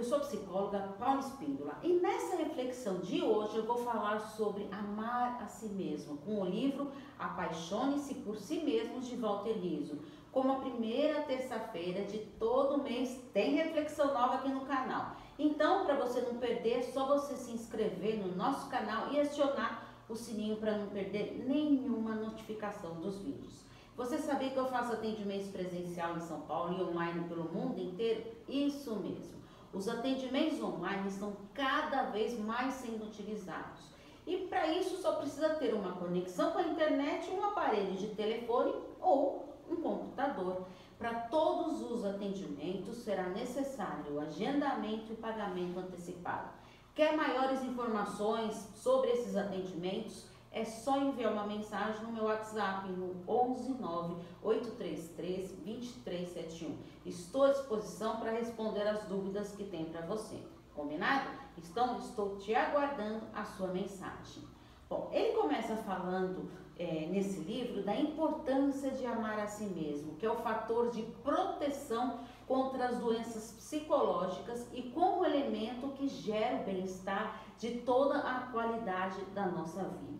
eu sou psicóloga Paula Espíndola e nessa reflexão de hoje eu vou falar sobre amar a si mesmo, com o livro Apaixone-se por si mesmo de Walter Rizzo. Como a primeira terça-feira de todo mês tem reflexão nova aqui no canal. Então, para você não perder, é só você se inscrever no nosso canal e acionar o sininho para não perder nenhuma notificação dos vídeos. Você sabia que eu faço atendimentos presencial em São Paulo e online pelo mundo inteiro? Isso mesmo. Os atendimentos online estão cada vez mais sendo utilizados. E para isso só precisa ter uma conexão com a internet, um aparelho de telefone ou um computador. Para todos os atendimentos será necessário o agendamento e pagamento antecipado. Quer maiores informações sobre esses atendimentos? É só enviar uma mensagem no meu WhatsApp no 119 833 2371. Estou à disposição para responder as dúvidas que tem para você. Combinado? Então, estou te aguardando a sua mensagem. Bom, ele começa falando é, nesse livro da importância de amar a si mesmo, que é o fator de proteção contra as doenças psicológicas e como elemento que gera o bem-estar de toda a qualidade da nossa vida.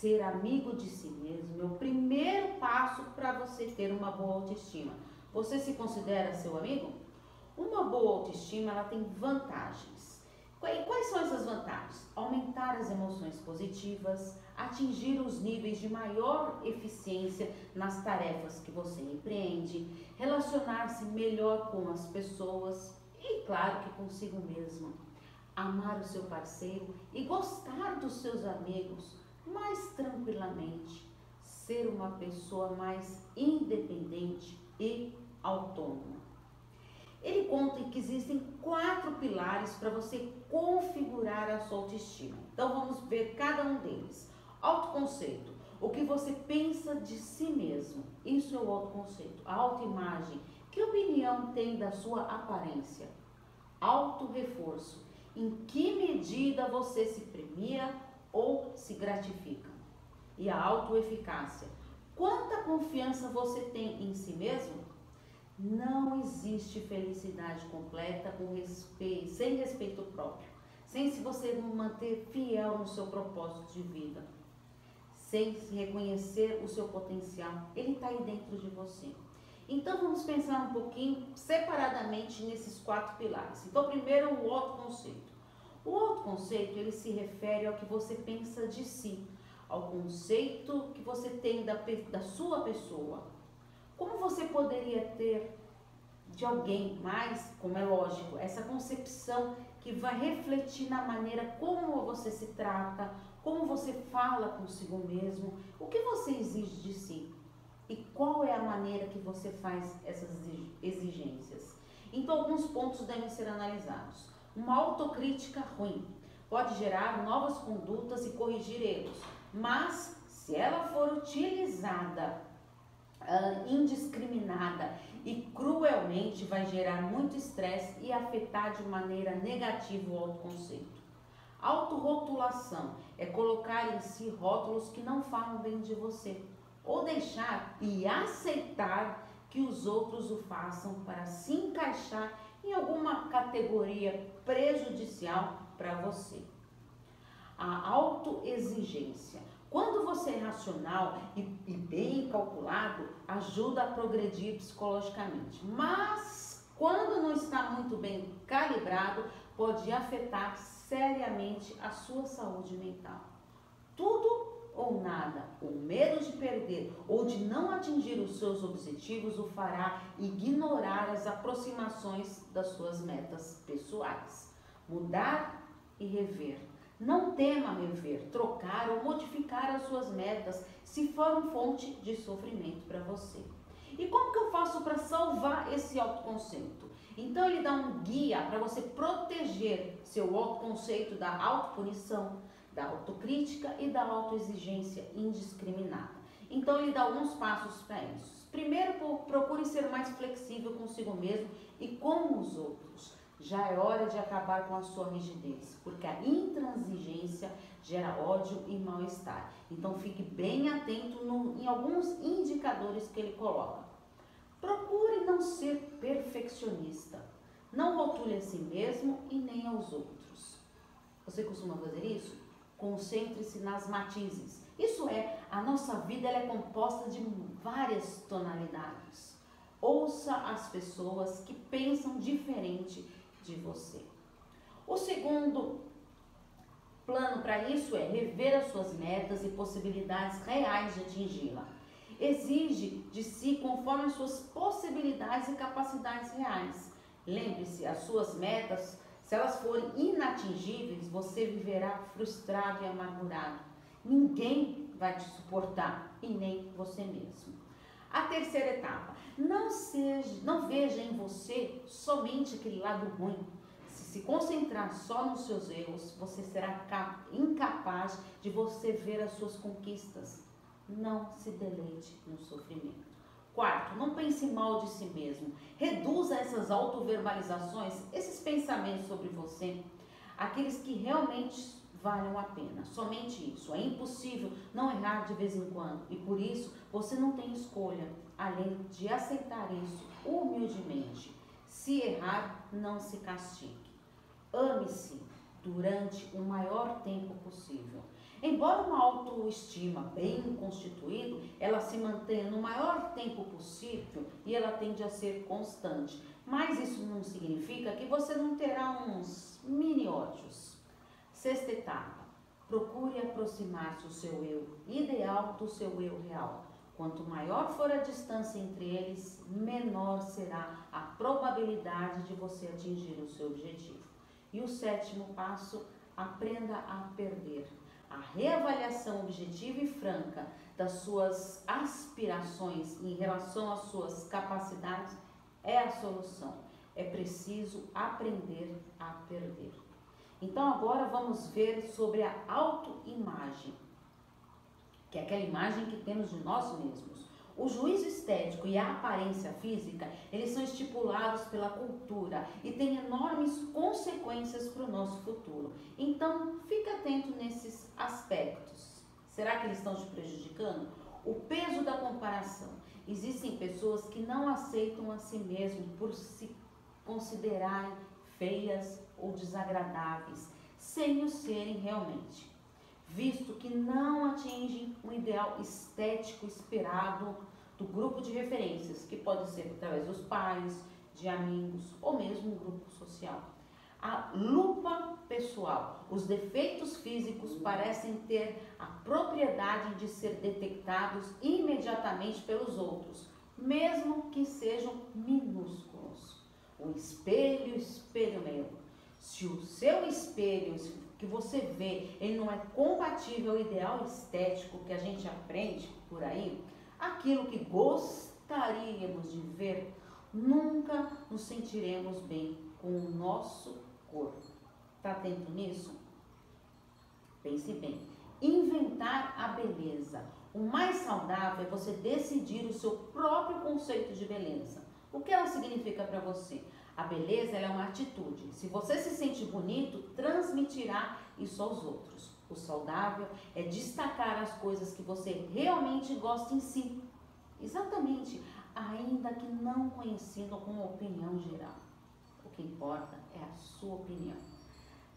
Ser amigo de si mesmo é o primeiro passo para você ter uma boa autoestima. Você se considera seu amigo? Uma boa autoestima ela tem vantagens. E quais são essas vantagens? Aumentar as emoções positivas, atingir os níveis de maior eficiência nas tarefas que você empreende, relacionar-se melhor com as pessoas e, claro, que consigo mesmo. Amar o seu parceiro e gostar dos seus amigos mais tranquilamente, ser uma pessoa mais independente e autônoma. Ele conta que existem quatro pilares para você configurar a sua autoestima. Então vamos ver cada um deles. Autoconceito, o que você pensa de si mesmo. Isso é o autoconceito. A autoimagem, que opinião tem da sua aparência? Autorreforço, em que medida você se premia ou se gratificam. E a autoeficácia. Quanta confiança você tem em si mesmo? Não existe felicidade completa com respeito, sem respeito próprio, sem se você manter fiel no seu propósito de vida, sem se reconhecer o seu potencial. Ele está aí dentro de você. Então vamos pensar um pouquinho separadamente nesses quatro pilares. Então, primeiro o autoconceito. O autoconceito, ele se refere ao que você pensa de si, ao conceito que você tem da, da sua pessoa. Como você poderia ter de alguém mais, como é lógico, essa concepção que vai refletir na maneira como você se trata, como você fala consigo mesmo, o que você exige de si e qual é a maneira que você faz essas exigências. Então, alguns pontos devem ser analisados. Uma autocrítica ruim pode gerar novas condutas e corrigir erros, mas se ela for utilizada uh, indiscriminada e cruelmente, vai gerar muito estresse e afetar de maneira negativa o autoconceito. Autorrotulação é colocar em si rótulos que não falam bem de você, ou deixar e aceitar que os outros o façam para se encaixar em alguma categoria prejudicial para você. A autoexigência. Quando você é racional e, e, bem calculado, ajuda a progredir psicologicamente. Mas quando não está muito bem calibrado, pode afetar seriamente a sua saúde mental. Tudo ou nada, o medo de perder ou de não atingir os seus objetivos o fará ignorar as aproximações das suas metas pessoais. Mudar e rever. Não tema rever, trocar ou modificar as suas metas se for um fonte de sofrimento para você. E como que eu faço para salvar esse autoconceito? Então ele dá um guia para você proteger seu autoconceito da autopunição, da autocrítica e da autoexigência indiscriminada. Então ele dá alguns passos para isso. Primeiro, procure ser mais flexível consigo mesmo e com os outros. Já é hora de acabar com a sua rigidez, porque a intransigência gera ódio e mal-estar. Então fique bem atento no, em alguns indicadores que ele coloca. Procure não ser perfeccionista. Não rotule a si mesmo e nem aos outros. Você costuma fazer isso? Concentre-se nas matizes. Isso é, a nossa vida é composta de várias tonalidades. Ouça as pessoas que pensam diferente de você. O segundo plano para isso é rever as suas metas e possibilidades reais de atingi-la. Exige de si conforme as suas possibilidades e capacidades reais. Lembre-se, as suas metas, se elas forem inatingíveis, você viverá frustrado e amargurado. Ninguém vai te suportar e nem você mesmo. A terceira etapa, não seja, não veja em você somente aquele lado ruim. Se se concentrar só nos seus erros, você será incapaz de você ver as suas conquistas. Não se deleite no sofrimento. Quarto, não pense mal de si mesmo. Reduza essas autoverbalizações, esses pensamentos sobre você, aqueles que realmente valham a pena. Somente isso. É impossível não errar de vez em quando e por isso você não tem escolha além de aceitar isso humildemente. Se errar, não se castigue. Ame-se durante o maior tempo possível. Embora uma autoestima bem constituída, ela se mantenha no maior tempo possível e ela tende a ser constante. Mas isso não significa que você não terá uns mini ódios. Sexta etapa. Procure aproximar-se o seu eu ideal do seu eu real. Quanto maior for a distância entre eles, menor será a probabilidade de você atingir o seu objetivo. E o sétimo passo, aprenda a perder. A reavaliação objetiva e franca das suas aspirações em relação às suas capacidades é a solução. É preciso aprender a perder. Então agora vamos ver sobre a autoimagem que é aquela imagem que temos de nós mesmos. O juízo estético e a aparência física, eles são estipulados pela cultura e têm enormes consequências para o nosso futuro. Então, fique atento nesses aspectos. Será que eles estão te prejudicando? O peso da comparação. Existem pessoas que não aceitam a si mesmo por se considerarem feias ou desagradáveis, sem o serem realmente visto que não atingem o ideal estético esperado do grupo de referências, que pode ser através dos pais, de amigos ou mesmo um grupo social. A lupa pessoal. Os defeitos físicos parecem ter a propriedade de ser detectados imediatamente pelos outros, mesmo que sejam minúsculos. O espelho, espelho meu. Se o seu espelho que você vê, ele não é compatível ao ideal estético que a gente aprende por aí, aquilo que gostaríamos de ver, nunca nos sentiremos bem com o nosso corpo. Está atento nisso? Pense bem. Inventar a beleza. O mais saudável é você decidir o seu próprio conceito de beleza. O que ela significa para você? A beleza é uma atitude. Se você se sente bonito, transmitirá isso aos outros. O saudável é destacar as coisas que você realmente gosta em si. Exatamente, ainda que não conhecendo como opinião geral. Que importa é a sua opinião.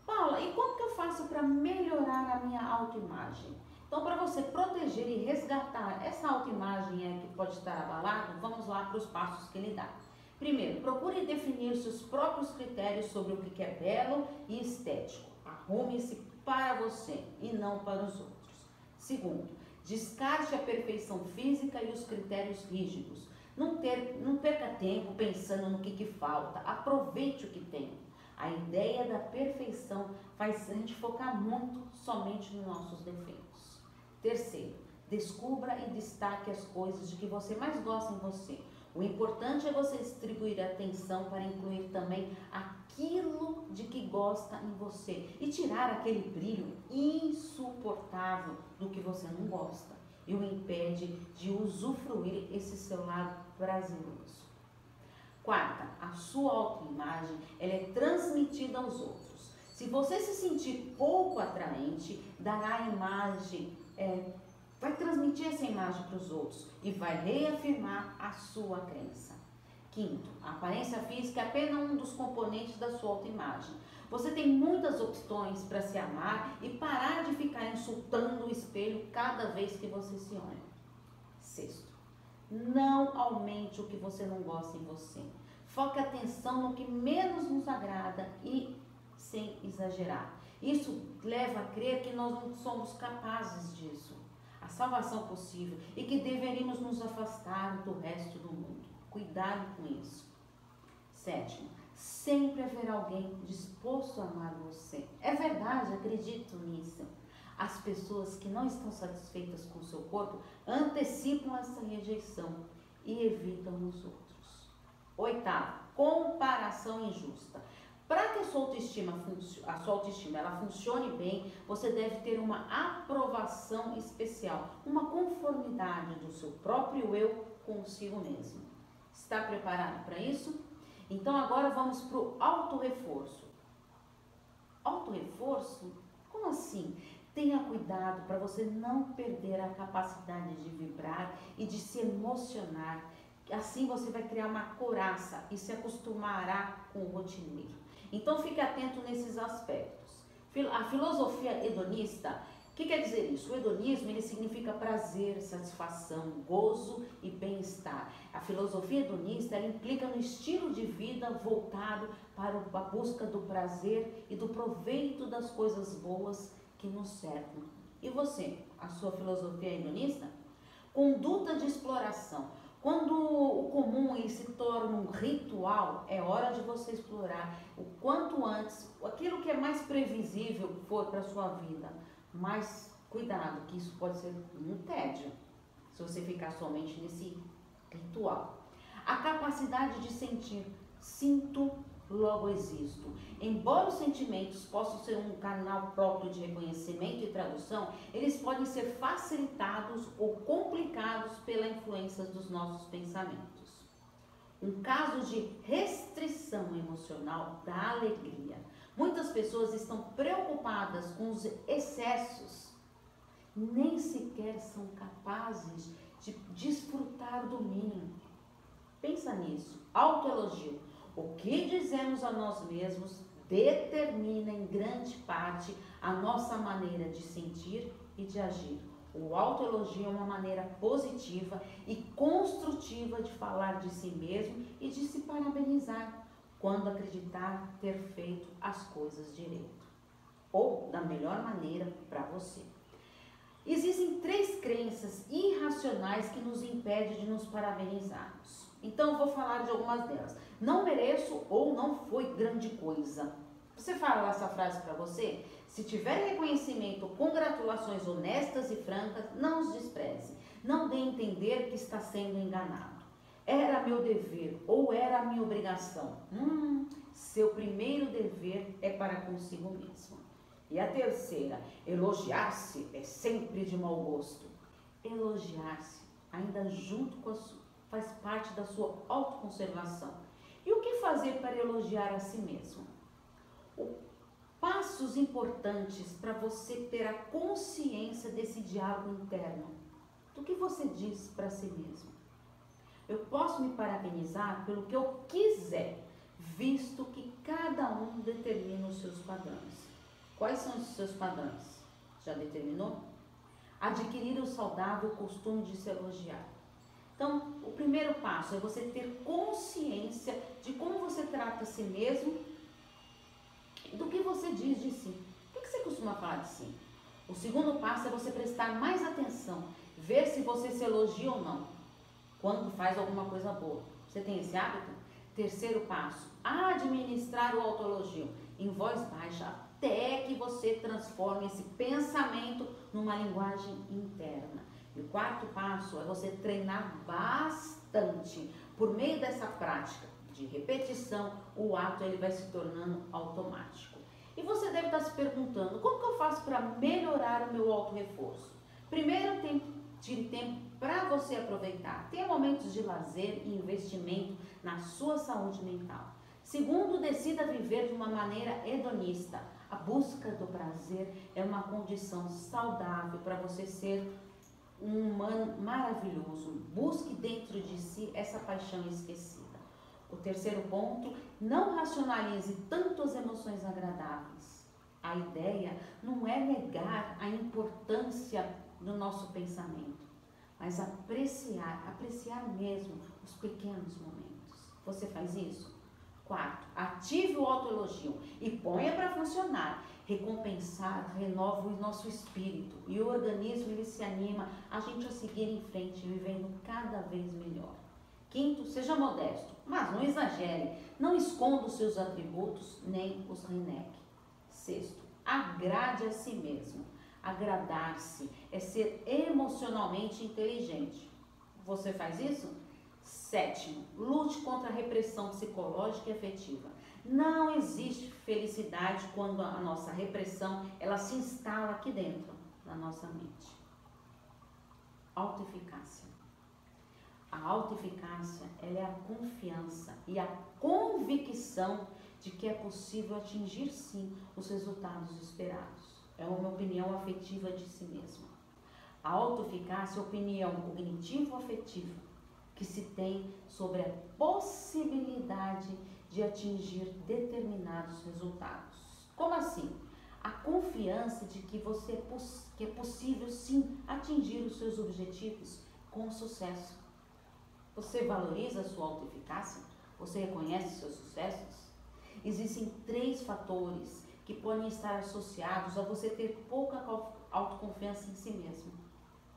Paula, e como que eu faço para melhorar a minha autoimagem? Então, para você proteger e resgatar essa autoimagem que pode estar abalada, vamos lá para os passos que ele dá. Primeiro, procure definir seus próprios critérios sobre o que é belo e estético. Arrume-se para você e não para os outros. Segundo, descarte a perfeição física e os critérios rígidos. Não, ter, não perca tempo pensando no que, que falta. Aproveite o que tem. A ideia da perfeição faz a gente focar muito somente nos nossos defeitos. Terceiro, descubra e destaque as coisas de que você mais gosta em você. O importante é você distribuir atenção para incluir também aquilo de que gosta em você e tirar aquele brilho insuportável do que você não gosta e o impede de usufruir esse seu lado prazeroso. Quarta, a sua autoimagem ela é transmitida aos outros. Se você se sentir pouco atraente, dará a imagem é, vai transmitir essa imagem para os outros e vai reafirmar a sua crença. Quinto, a aparência física é apenas um dos componentes da sua autoimagem. Você tem muitas opções para se amar e parar de ficar insultando o espelho cada vez que você se olha. Sexto, não aumente o que você não gosta em você. Foque atenção no que menos nos agrada e sem exagerar. Isso leva a crer que nós não somos capazes disso. A salvação possível e que deveríamos nos afastar do resto do mundo. Cuidado com isso. Sétimo, sempre haverá alguém disposto a amar você. É verdade, acredito nisso. As pessoas que não estão satisfeitas com o seu corpo antecipam essa rejeição e evitam os outros. Oitavo, comparação injusta. Para que a sua autoestima, a sua autoestima ela funcione bem, você deve ter uma aprovação especial, uma conformidade do seu próprio eu consigo mesmo. Está preparado para isso? Então agora vamos para o auto-reforço. Auto-reforço? Como assim? Tenha cuidado para você não perder a capacidade de vibrar e de se emocionar. Assim você vai criar uma coraça e se acostumará com o rotineiro. Então fique atento nesses aspectos. A filosofia hedonista que quer dizer isso? O hedonismo ele significa prazer, satisfação, gozo e bem-estar. A filosofia hedonista implica no estilo de vida voltado para a busca do prazer e do proveito das coisas boas que nos cercam. E você, a sua filosofia hedonista? Conduta de exploração. Quando o comum se torna um ritual, é hora de você explorar o quanto antes aquilo que é mais previsível for para a sua vida mas cuidado, que isso pode ser um tédio se você ficar somente nesse ritual. A capacidade de sentir, sinto, logo existo. Embora os sentimentos possam ser um canal próprio de reconhecimento e tradução, eles podem ser facilitados ou complicados pela influência dos nossos pensamentos. Um caso de restrição emocional da alegria Muitas pessoas estão preocupadas com os excessos, nem sequer são capazes de desfrutar do mínimo. Pensa nisso. Autoelogio. O que dizemos a nós mesmos determina em grande parte a nossa maneira de sentir e de agir. O autoelogio é uma maneira positiva e construtiva de falar de si mesmo e de se parabenizar quando acreditar ter feito as coisas direito ou da melhor maneira para você. Existem três crenças irracionais que nos impedem de nos parabenizarmos. Então, vou falar de algumas delas. Não mereço ou não foi grande coisa. Você fala essa frase para você? Se tiver reconhecimento, congratulações honestas e francas, não os despreze. Não dê a entender que está sendo enganado. Era meu dever ou era a minha obrigação? Hum, seu primeiro dever é para consigo mesmo. E a terceira, elogiar-se é sempre de mau gosto. Elogiar-se, ainda junto com a sua, faz parte da sua autoconservação. E o que fazer para elogiar a si mesmo? O, passos importantes para você ter a consciência desse diálogo interno. Do que você diz para si mesmo? Eu posso me parabenizar pelo que eu quiser, visto que cada um determina os seus padrões. Quais são os seus padrões? Já determinou? Adquirir o saudável costume de se elogiar. Então, o primeiro passo é você ter consciência de como você trata a si mesmo e do que você diz de si. O que você costuma falar de si? O segundo passo é você prestar mais atenção, ver se você se elogia ou não quando faz alguma coisa boa. Você tem esse hábito? Terceiro passo, administrar o autoelogio em voz baixa até que você transforme esse pensamento numa linguagem interna. E o quarto passo é você treinar bastante. Por meio dessa prática de repetição, o ato ele vai se tornando automático. E você deve estar se perguntando, como que eu faço para melhorar o meu auto-reforço? Primeiro tem Tire tempo para você aproveitar. Tenha momentos de lazer e investimento na sua saúde mental. Segundo, decida viver de uma maneira hedonista. A busca do prazer é uma condição saudável para você ser um humano maravilhoso. Busque dentro de si essa paixão esquecida. O terceiro ponto, não racionalize tanto as emoções agradáveis. A ideia não é negar a importância do nosso pensamento, mas apreciar, apreciar mesmo os pequenos momentos. Você faz isso? Quarto, ative o autoelogio e ponha para funcionar. Recompensar renova o nosso espírito e o organismo ele se anima a gente a seguir em frente, vivendo cada vez melhor. Quinto, seja modesto, mas não exagere. Não esconda os seus atributos nem os renegue. Sexto, agrade a si mesmo. Agradar-se é ser emocionalmente inteligente. Você faz isso? Sétimo, lute contra a repressão psicológica e afetiva. Não existe felicidade quando a nossa repressão ela se instala aqui dentro da nossa mente. Autoeficácia. A autoeficácia ela é a confiança e a convicção de que é possível atingir sim os resultados esperados. É uma opinião afetiva de si mesma. A autoeficácia é a opinião cognitivo-afetiva que se tem sobre a possibilidade de atingir determinados resultados. Como assim? A confiança de que você é que é possível sim atingir os seus objetivos com sucesso. Você valoriza a sua autoeficácia? Você reconhece seus sucessos? Existem três fatores que podem estar associados a você ter pouca autoconfiança em si mesmo.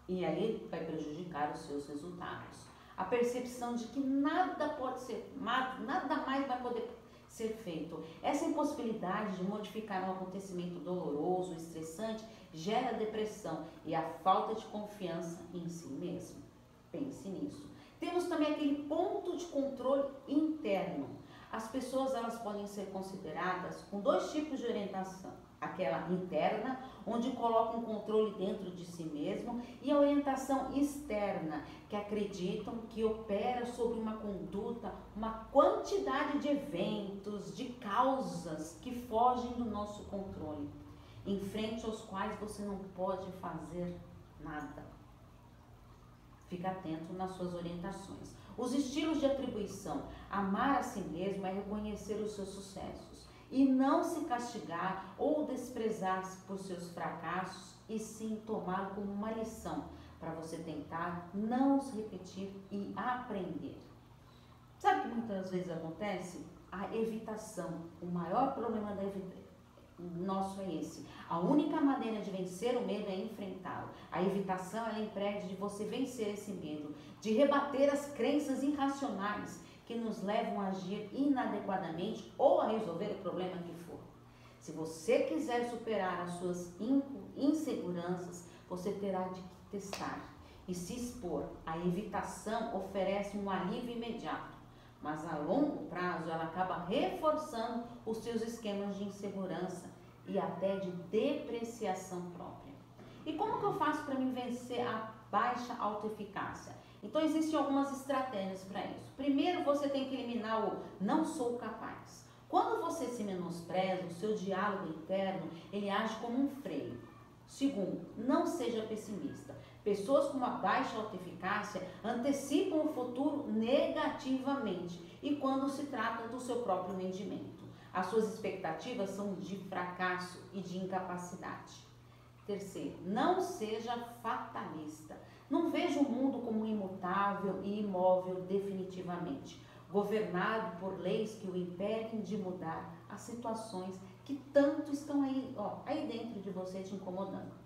E aí vai prejudicar os seus resultados. A percepção de que nada pode ser, nada mais vai poder ser feito. Essa impossibilidade de modificar um acontecimento doloroso, estressante, gera depressão e a falta de confiança em si mesmo. Pense nisso. Temos também aquele ponto de controle interno. As pessoas elas podem ser consideradas com dois tipos de orientação. Aquela interna, onde colocam um controle dentro de si mesmo, e a orientação externa, que acreditam que opera sobre uma conduta, uma quantidade de eventos, de causas que fogem do nosso controle, em frente aos quais você não pode fazer nada. Fica atento nas suas orientações. Os estilos de atribuição. Amar a si mesmo é reconhecer os seus sucessos e não se castigar ou desprezar por seus fracassos e sim tomá-lo como uma lição para você tentar não os repetir e aprender. Sabe o que muitas vezes acontece? A evitação. O maior problema da evitação nosso é esse. A única maneira de vencer o medo é enfrentá-lo. A evitação ela impede de você vencer esse medo, de rebater as crenças irracionais que nos levam a agir inadequadamente ou a resolver o problema que for. Se você quiser superar as suas inseguranças, você terá de testar e se expor. A evitação oferece um alívio imediato, mas a longo prazo ela acaba reforçando os seus esquemas de insegurança e até de depreciação própria. E como que eu faço para me vencer a baixa autoeficácia? Então existem algumas estratégias para isso. Primeiro, você tem que eliminar o não sou capaz. Quando você se menospreza, o seu diálogo interno, ele age como um freio. Segundo, não seja pessimista. Pessoas com uma baixa autoeficácia antecipam o futuro negativamente e quando se trata do seu próprio rendimento. As suas expectativas são de fracasso e de incapacidade. Terceiro, não seja fatalista. Não veja o mundo como imutável e imóvel definitivamente, governado por leis que o impedem de mudar as situações que tanto estão aí, ó, aí dentro de você te incomodando.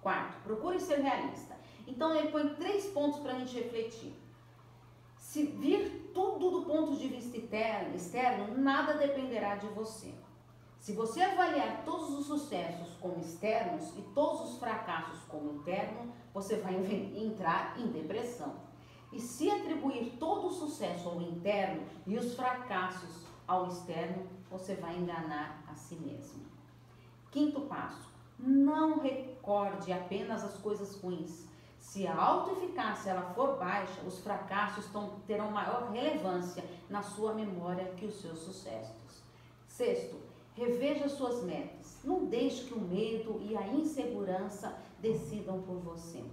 Quarto, procure ser realista. Então ele põe três pontos para a gente refletir. Se vir tudo do ponto de vista externo, nada dependerá de você. Se você avaliar todos os sucessos como externos e todos os fracassos como interno, você vai entrar em depressão. E se atribuir todo o sucesso ao interno e os fracassos ao externo, você vai enganar a si mesmo. Quinto passo: não recorde apenas as coisas ruins, se a autoeficácia ela for baixa, os fracassos tão, terão maior relevância na sua memória que os seus sucessos. Sexto, reveja suas metas. Não deixe que o medo e a insegurança decidam por você.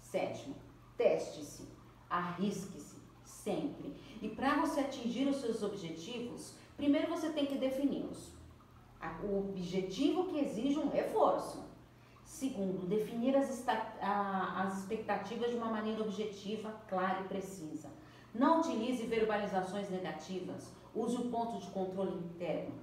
Sétimo, teste-se, arrisque-se, sempre. E para você atingir os seus objetivos, primeiro você tem que defini-los. O objetivo que exige um reforço. Segundo, definir as, as expectativas de uma maneira objetiva, clara e precisa. Não utilize verbalizações negativas. Use o ponto de controle interno.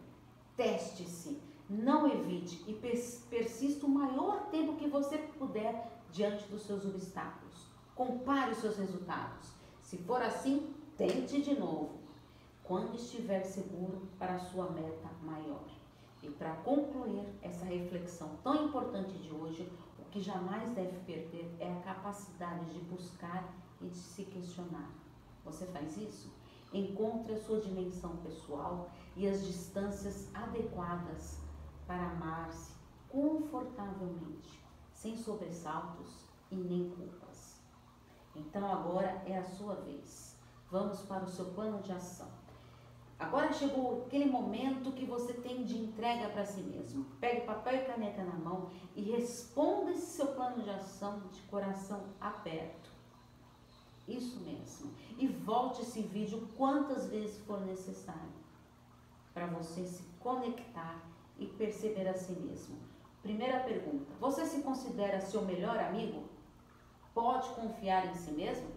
Teste-se. Não evite e persista o maior tempo que você puder diante dos seus obstáculos. Compare os seus resultados. Se for assim, tente de novo. Quando estiver seguro para a sua meta maior. E para concluir essa reflexão tão importante de hoje, o que jamais deve perder é a capacidade de buscar e de se questionar. Você faz isso? Encontre a sua dimensão pessoal e as distâncias adequadas para amar-se confortavelmente, sem sobressaltos e nem culpas. Então agora é a sua vez. Vamos para o seu plano de ação. Agora chegou aquele momento que você tem de entrega para si mesmo. Pegue papel e caneta na mão e responda esse seu plano de ação de coração aberto. Isso mesmo. E volte esse vídeo quantas vezes for necessário para você se conectar e perceber a si mesmo. Primeira pergunta: você se considera seu melhor amigo? Pode confiar em si mesmo?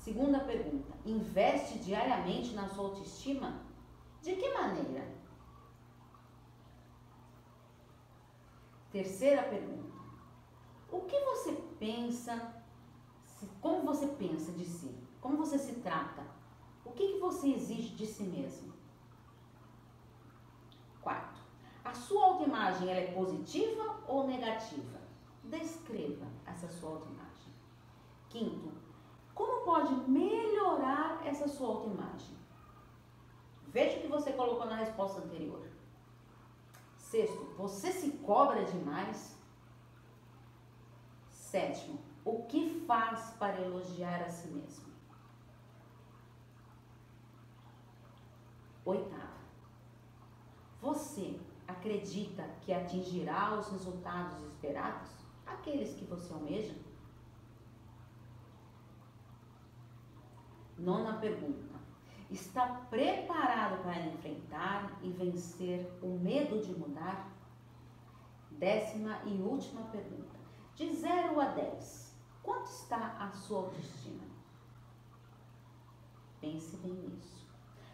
Segunda pergunta: investe diariamente na sua autoestima? De que maneira? Terceira pergunta: o que você pensa? Como você pensa de si? Como você se trata? O que, que você exige de si mesmo? Quarto, a sua autoimagem ela é positiva ou negativa? Descreva essa sua autoimagem. Quinto, como pode melhorar essa sua autoimagem? Veja o que você colocou na resposta anterior. Sexto, você se cobra demais? Sétimo, o que faz para elogiar a si mesmo? Oitavo, você acredita que atingirá os resultados esperados? Aqueles que você almeja? Nona pergunta. Está preparado para enfrentar e vencer o medo de mudar? Décima e última pergunta. De 0 a 10, quanto está a sua autoestima? Pense bem nisso.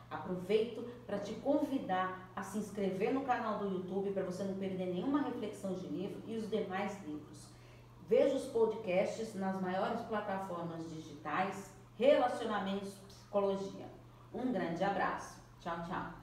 Aproveito para te convidar a se inscrever no canal do YouTube para você não perder nenhuma reflexão de livro e os demais livros. Veja os podcasts nas maiores plataformas digitais Relacionamentos Psicologia. Um grande abraço. Tchau, tchau.